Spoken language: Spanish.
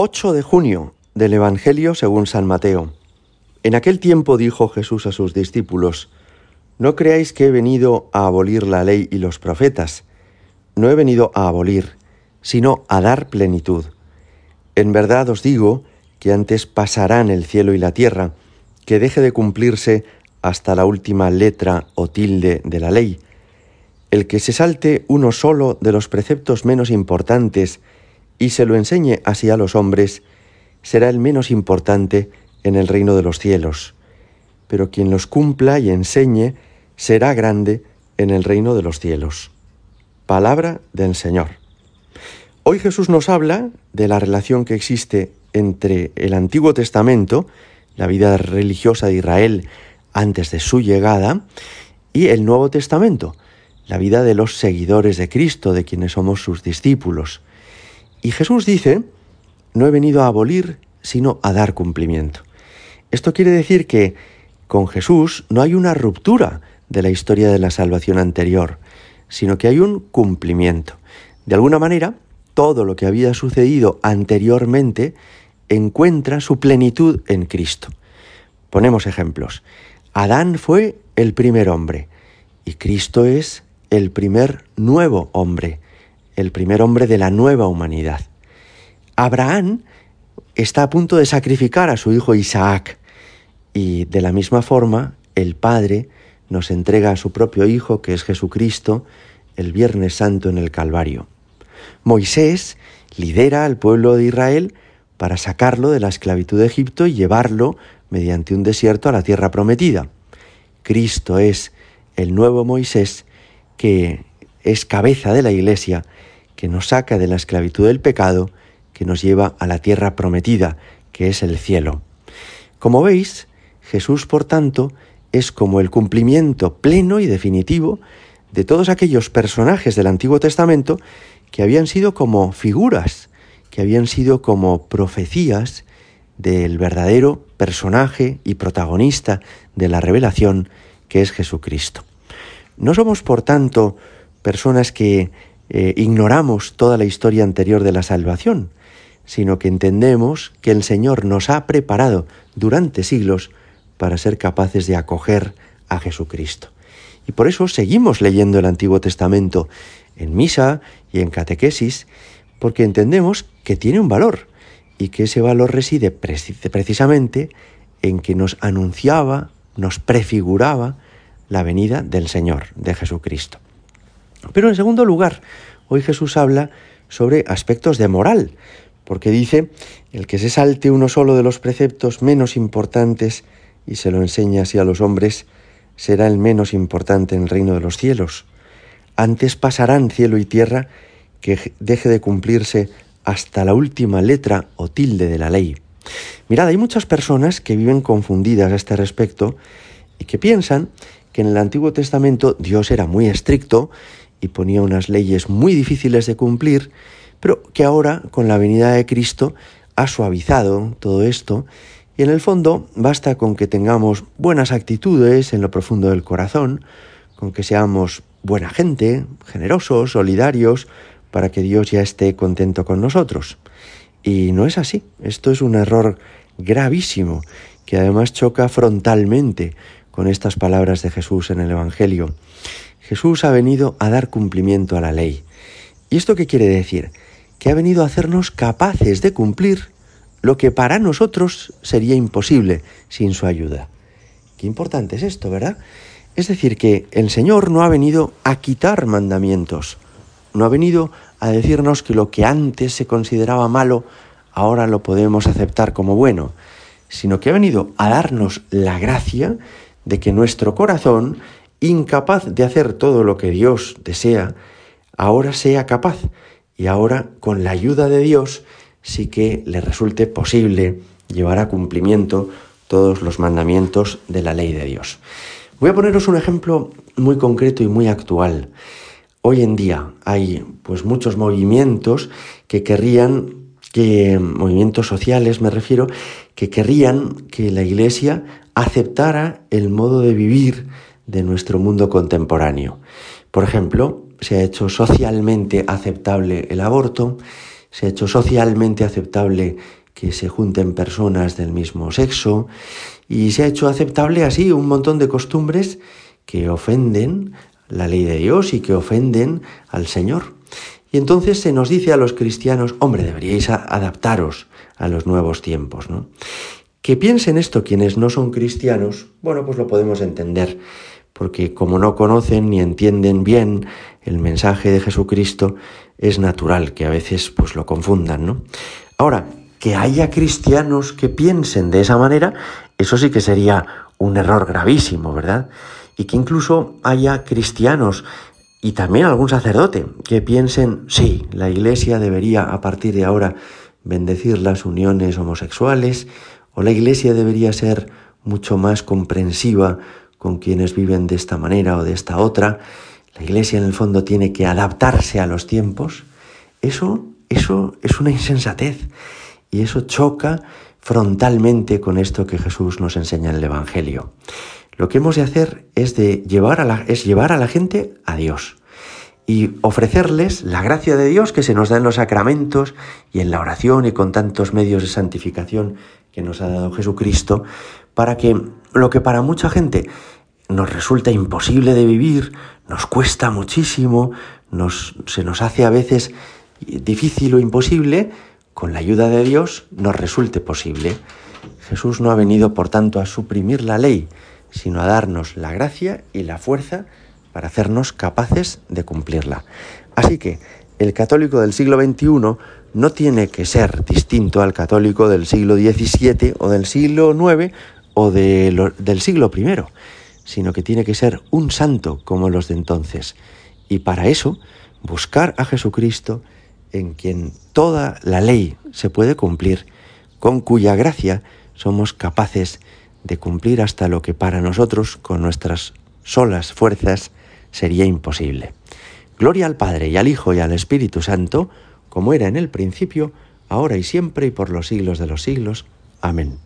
8 de junio del Evangelio según San Mateo. En aquel tiempo dijo Jesús a sus discípulos, No creáis que he venido a abolir la ley y los profetas. No he venido a abolir, sino a dar plenitud. En verdad os digo que antes pasarán el cielo y la tierra, que deje de cumplirse hasta la última letra o tilde de la ley. El que se salte uno solo de los preceptos menos importantes y se lo enseñe así a los hombres, será el menos importante en el reino de los cielos. Pero quien los cumpla y enseñe será grande en el reino de los cielos. Palabra del Señor. Hoy Jesús nos habla de la relación que existe entre el Antiguo Testamento, la vida religiosa de Israel antes de su llegada, y el Nuevo Testamento, la vida de los seguidores de Cristo, de quienes somos sus discípulos. Y Jesús dice, no he venido a abolir, sino a dar cumplimiento. Esto quiere decir que con Jesús no hay una ruptura de la historia de la salvación anterior, sino que hay un cumplimiento. De alguna manera, todo lo que había sucedido anteriormente encuentra su plenitud en Cristo. Ponemos ejemplos. Adán fue el primer hombre y Cristo es el primer nuevo hombre, el primer hombre de la nueva humanidad. Abraham está a punto de sacrificar a su hijo Isaac y de la misma forma el Padre nos entrega a su propio Hijo, que es Jesucristo, el Viernes Santo en el Calvario. Moisés lidera al pueblo de Israel para sacarlo de la esclavitud de Egipto y llevarlo mediante un desierto a la tierra prometida. Cristo es el nuevo Moisés que es cabeza de la iglesia, que nos saca de la esclavitud del pecado, que nos lleva a la tierra prometida, que es el cielo. Como veis, Jesús, por tanto, es como el cumplimiento pleno y definitivo de todos aquellos personajes del Antiguo Testamento que habían sido como figuras, que habían sido como profecías del verdadero personaje y protagonista de la revelación que es Jesucristo. No somos, por tanto, personas que eh, ignoramos toda la historia anterior de la salvación, sino que entendemos que el Señor nos ha preparado durante siglos para ser capaces de acoger a Jesucristo. Y por eso seguimos leyendo el Antiguo Testamento en misa y en catequesis, porque entendemos que tiene un valor y que ese valor reside precisamente en que nos anunciaba, nos prefiguraba la venida del Señor, de Jesucristo. Pero en segundo lugar, hoy Jesús habla sobre aspectos de moral, porque dice, el que se salte uno solo de los preceptos menos importantes y se lo enseña así a los hombres, será el menos importante en el reino de los cielos. Antes pasarán cielo y tierra que deje de cumplirse hasta la última letra o tilde de la ley. Mirad, hay muchas personas que viven confundidas a este respecto y que piensan que en el Antiguo Testamento Dios era muy estricto y ponía unas leyes muy difíciles de cumplir, pero que ahora, con la venida de Cristo, ha suavizado todo esto y en el fondo basta con que tengamos buenas actitudes en lo profundo del corazón, con que seamos buena gente, generosos, solidarios, para que Dios ya esté contento con nosotros. Y no es así. Esto es un error gravísimo que además choca frontalmente con estas palabras de Jesús en el Evangelio. Jesús ha venido a dar cumplimiento a la ley. ¿Y esto qué quiere decir? Que ha venido a hacernos capaces de cumplir lo que para nosotros sería imposible sin su ayuda. Qué importante es esto, ¿verdad? Es decir, que el Señor no ha venido a quitar mandamientos, no ha venido a decirnos que lo que antes se consideraba malo, ahora lo podemos aceptar como bueno, sino que ha venido a darnos la gracia de que nuestro corazón, incapaz de hacer todo lo que Dios desea, ahora sea capaz y ahora con la ayuda de Dios sí que le resulte posible llevar a cumplimiento todos los mandamientos de la ley de Dios. Voy a poneros un ejemplo muy concreto y muy actual. Hoy en día hay pues muchos movimientos que querrían que movimientos sociales me refiero que querrían que la Iglesia aceptara el modo de vivir de nuestro mundo contemporáneo. Por ejemplo, se ha hecho socialmente aceptable el aborto, se ha hecho socialmente aceptable que se junten personas del mismo sexo y se ha hecho aceptable así un montón de costumbres que ofenden la ley de Dios y que ofenden al Señor. Y entonces se nos dice a los cristianos, hombre, deberíais adaptaros a los nuevos tiempos, ¿no? Que piensen esto quienes no son cristianos, bueno, pues lo podemos entender, porque como no conocen ni entienden bien el mensaje de Jesucristo, es natural que a veces pues lo confundan, ¿no? Ahora, que haya cristianos que piensen de esa manera, eso sí que sería un error gravísimo, ¿verdad? Y que incluso haya cristianos y también algún sacerdote que piensen, sí, la Iglesia debería a partir de ahora bendecir las uniones homosexuales, o la Iglesia debería ser mucho más comprensiva con quienes viven de esta manera o de esta otra. La Iglesia en el fondo tiene que adaptarse a los tiempos. Eso, eso es una insensatez y eso choca frontalmente con esto que Jesús nos enseña en el Evangelio. Lo que hemos de hacer es, de llevar a es llevar a la gente a Dios y ofrecerles la gracia de Dios que se nos da en los sacramentos y en la oración y con tantos medios de santificación que nos ha dado Jesucristo, para que lo que para mucha gente nos resulta imposible de vivir, nos cuesta muchísimo, nos, se nos hace a veces difícil o imposible, con la ayuda de Dios nos resulte posible. Jesús no ha venido, por tanto, a suprimir la ley, sino a darnos la gracia y la fuerza para hacernos capaces de cumplirla. Así que el católico del siglo XXI no tiene que ser distinto al católico del siglo XVII o del siglo IX o del siglo I, sino que tiene que ser un santo como los de entonces. Y para eso, buscar a Jesucristo, en quien toda la ley se puede cumplir, con cuya gracia somos capaces de cumplir hasta lo que para nosotros, con nuestras solas fuerzas, sería imposible. Gloria al Padre y al Hijo y al Espíritu Santo, como era en el principio, ahora y siempre y por los siglos de los siglos. Amén.